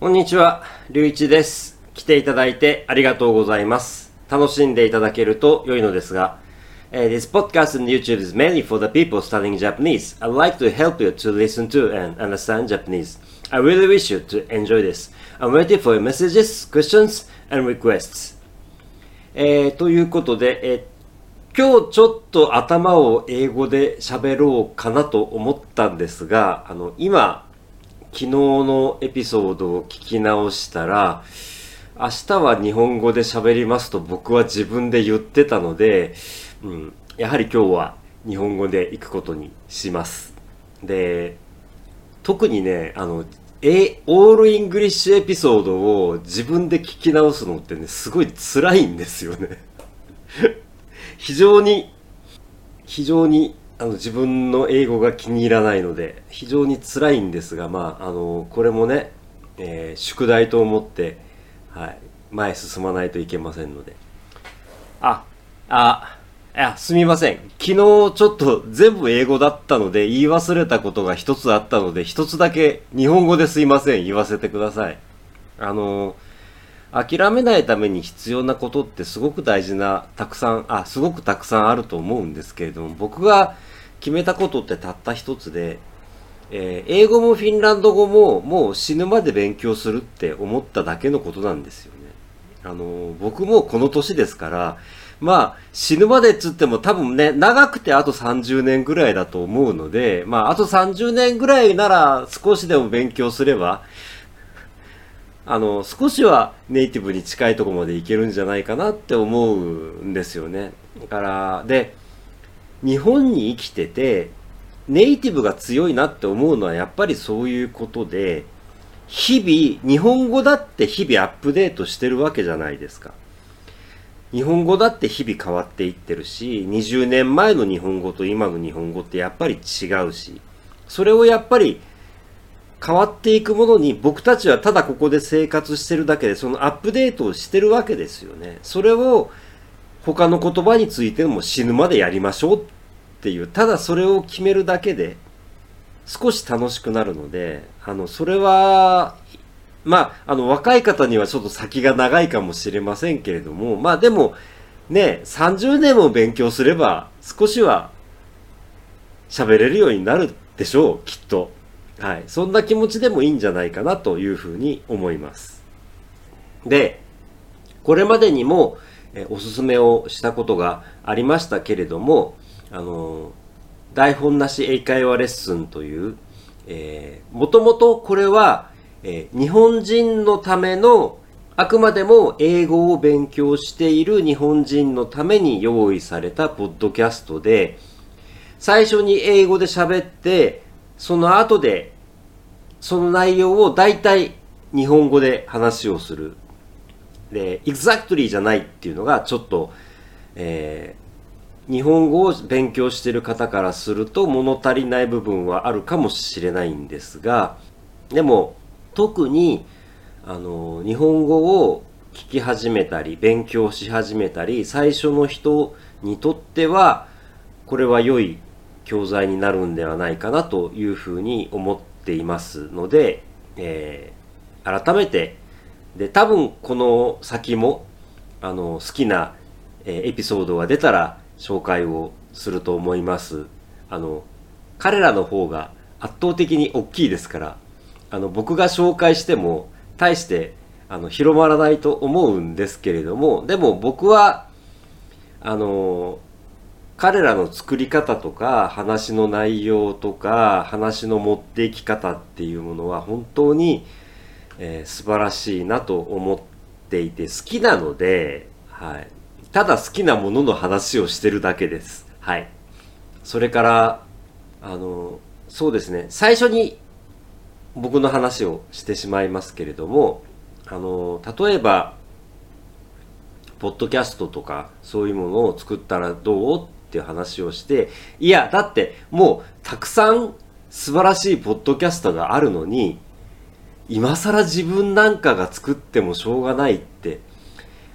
こんにちは、りゅういちです。来ていただいてありがとうございます。楽しんでいただけると良いのですが、eh, This podcast and YouTube is mainly for the people studying Japanese. I'd like to help you to listen to and understand Japanese. I really wish you to enjoy this. I'm waiting for your messages, questions, and requests. えー、ということで、えー今日ちょっと頭を英語で喋ろうかなと思ったんですが、あの、今、昨日のエピソードを聞き直したら、明日は日本語で喋りますと僕は自分で言ってたので、うん、やはり今日は日本語で行くことにします。で、特にね、あの、え、オールイングリッシュエピソードを自分で聞き直すのってね、すごい辛いんですよね。非常に、非常に、あの、自分の英語が気に入らないので、非常に辛いんですが、まあ、あの、これもね、えー宿題と思って、はい、前進まないといけませんので。あ、あ、いや、すみません。昨日ちょっと全部英語だったので言い忘れたことが一つあったので、一つだけ日本語ですいません。言わせてください。あの、諦めないために必要なことってすごく大事な、たくさん、あ、すごくたくさんあると思うんですけれども、僕が決めたことってたった一つで、えー英語もフィンランド語ももう死ぬまで勉強するって思っただけのことなんですよね。あの、僕もこの年ですから、まあ、死ぬまでっつっても多分ね、長くてあと30年ぐらいだと思うので、まあ、あと30年ぐらいなら少しでも勉強すれば、あの、少しはネイティブに近いとこまでいけるんじゃないかなって思うんですよね。だから、で、日本に生きてて、ネイティブが強いなって思うのはやっぱりそういうことで、日々、日本語だって日々アップデートしてるわけじゃないですか。日本語だって日々変わっていってるし、20年前の日本語と今の日本語ってやっぱり違うし、それをやっぱり変わっていくものに僕たちはただここで生活してるだけでそのアップデートをしてるわけですよね。それを他の言葉についても死ぬまでやりましょうっていう、ただそれを決めるだけで少し楽しくなるので、あの、それは、まあ、あの、若い方にはちょっと先が長いかもしれませんけれども、まあでも、ね、30年も勉強すれば少しは喋れるようになるでしょう、きっと。はい。そんな気持ちでもいいんじゃないかなというふうに思います。で、これまでにも、えおすすめをしたことがありましたけれども、あの、台本なし英会話レッスンという、えー、もともとこれは、えー日本人のための、あくまでも英語を勉強している日本人のために用意されたポッドキャストで、最初に英語で喋って、その後で、その内容を大体日本語で話をする。で、exactly じゃないっていうのがちょっと、えー日本語を勉強してる方からすると物足りない部分はあるかもしれないんですが、でも特にあの日本語を聞き始めたり勉強し始めたり最初の人にとってはこれは良い教材になるんではないかなというふうに思っていますので、えー改めてで多分この先もあの好きな、えエピソードが出たら紹介をすると思います。あの彼らの方が圧倒的に大きいですからあの僕が紹介しても大してあの広まらないと思うんですけれどもでも僕はあの彼らの作り方とか話の内容とか話の持っていき方っていうものは本当に、えー素晴らしいなと思っていて好きなので、はい、ただ好きなものの話をしてるだけです。はい。それから、あの、そうですね、最初に僕の話をしてしまいますけれども、あの、例えば、ポッドキャストとかそういうものを作ったらどう？っっていう話をして、いや、だってもうたくさん素晴らしいポッドキャストがあるのに、今更自分なんかが作ってもしょうがないって、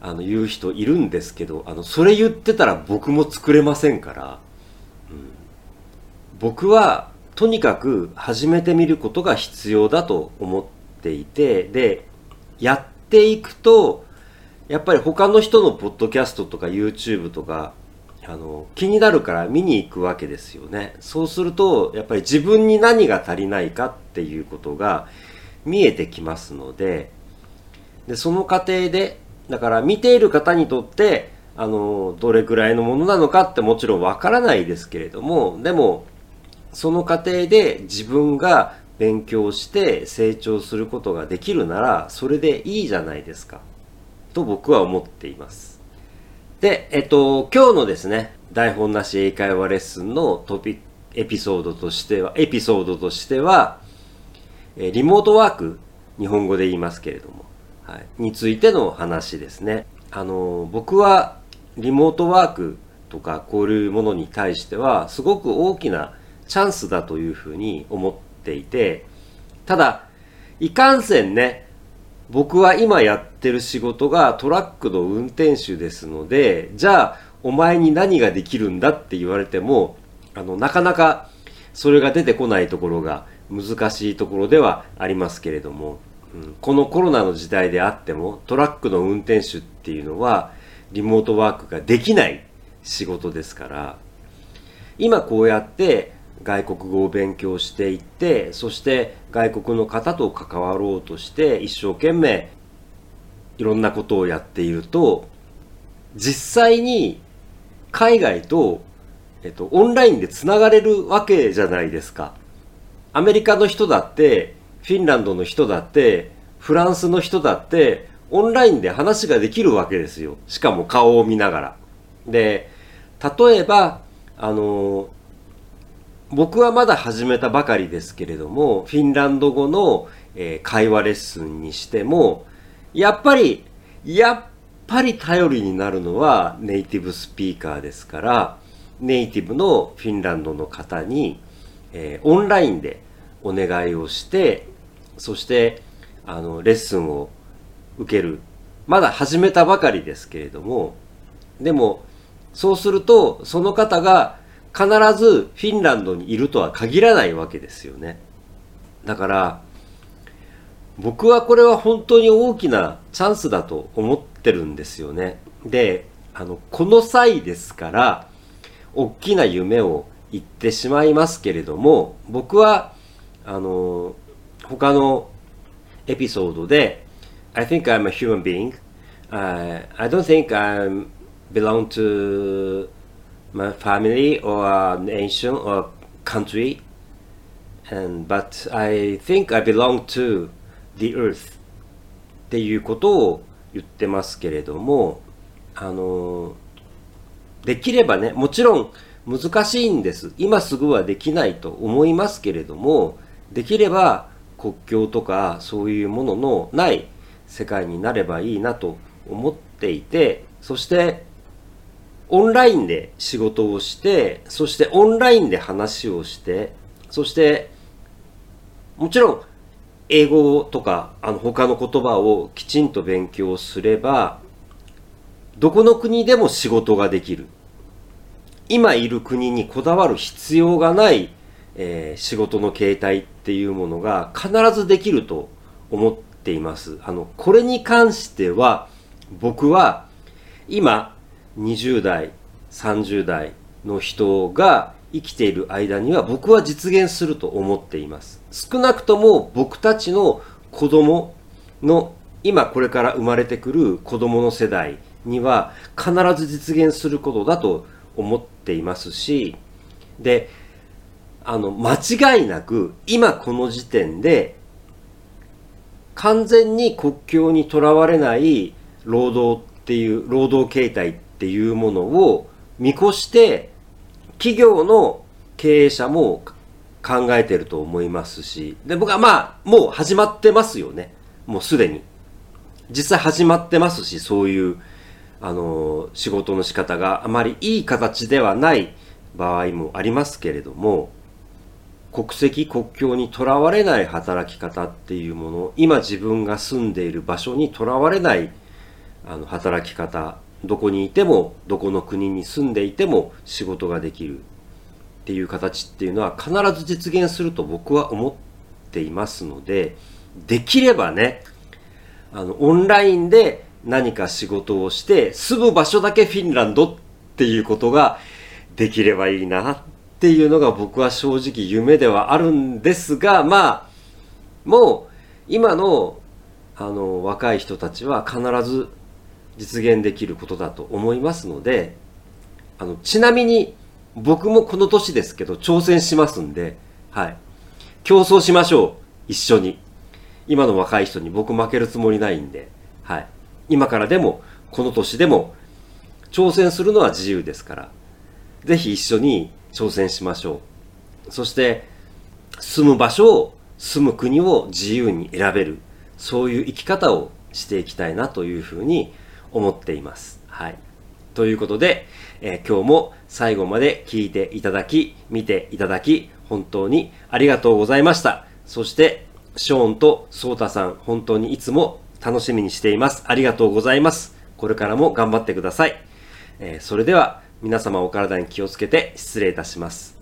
あの、言う人いるんですけど、あの、それ言ってたら僕も作れませんから、うん。僕はとにかく始めてみることが必要だと思っていてでやっていくとやっぱり他の人のポッドキャストとか YouTube とかあの気になるから見に行くわけですよね。そうするとやっぱり自分に何が足りないかっていうことが見えてきますので。でその過程でだから見ている方にとってあのどれくらいのものなのかってもちろんわからないですけれどもでもその過程で自分が勉強して成長することができるならそれでいいじゃないですか。と僕は思っています。でえっと今日のですね台本なし英会話レッスンのトピックエピソードとしてはエピソードとしてはリモートワーク日本語で言いますけれども、はい、についての話ですね。あの僕はリモートワークとかこういうものに対してはすごく大きなチャンスだというふうに思っていてただいかんせんね僕は今やってる仕事がトラックの運転手ですのでじゃあお前に何ができるんだって言われてもあのなかなかそれが出てこないところが難しいところではありますけれども、うん、このコロナの時代であってもトラックの運転手っていうのはリモートワークができない仕事ですから今こうやって外国語を勉強していってそして外国の方と関わろうとして一生懸命いろんなことをやっていると実際に海外と、えっと、オンラインでつながれるわけじゃないですか。アメリカの人だってフィンランドの人だってフランスの人だってオンラインで話ができるわけですよ。しかも顔を見ながら。で、例えば、あの、僕はまだ始めたばかりですけれども、フィンランド語の、えー、会話レッスンにしても、やっぱり、やっぱり頼りになるのはネイティブスピーカーですから、ネイティブのフィンランドの方に、えー、オンラインでお願いをして、そして、あの、レッスンを受ける。まだ始めたばかりですけれども、でも、そうすると、その方が必ずフィンランドにいるとは限らないわけですよね。だから、僕はこれは本当に大きなチャンスだと思ってるんですよね。で、あの、この際ですから、大きな夢を言ってしまいますけれども、僕は、あの、他のエピソードで、I think I'm a human being. Uh, I don't think I belong to my family or nation or country. And, but I think I belong to the earth っていうことを言ってますけれども、あの、できればね、もちろん難しいんです。今すぐはできないと思いますけれども、できれば国境とかそういうもののない世界になればいいなと思っていて、そしてオンラインで仕事をして、そしてオンラインで話をして、そしてもちろん英語とかあの他の言葉をきちんと勉強すれば、どこの国でも仕事ができる。今いる国にこだわる必要がない、えー、仕事の形態っていうものが必ずできると思っています。あの、これに関しては僕は今20代、30代の人が生きている間には僕は実現すると思っています。少なくとも僕たちの子供の今これから生まれてくる子供の世代には必ず実現することだと思っていますし、で、あの、間違いなく今この時点で完全に国境にとらわれない労働っていう労働形態っていうものを見越して企業の経営者も考えてると思いますしで僕はまあもう始まってますよね。もうすでに。実際始まってますしそういうあの仕事の仕方があまりいい形ではない場合もありますけれども国籍国境にとらわれない働き方っていうもの今自分が住んでいる場所にとらわれないあの働き方どこにいてもどこの国に住んでいても仕事ができるっていう形っていうのは必ず実現すると僕は思っていますのでできればね、あの、オンラインで何か仕事をして、住む場所だけフィンランドっていうことができればいいなっていうのが僕は正直夢ではあるんですが、まあ、もう今のあの若い人たちは必ず実現できることだと思いますので、あの、ちなみに僕もこの年ですけど挑戦しますんで、はい。競争しましょう。一緒に。今の若い人に僕負けるつもりないんで、はい。今からでも、この年でも、挑戦するのは自由ですから、ぜひ一緒に挑戦しましょう。そして、住む場所を、住む国を自由に選べる、そういう生き方をしていきたいなというふうに思っています。はい。ということで、えー、今日も最後まで聞いていただき、見ていただき、本当にありがとうございました。そして、ショーンとソータさん、本当にいつも楽しみにしています。ありがとうございます。これからも頑張ってください。えー、それでは、皆様お体に気をつけて失礼いたします。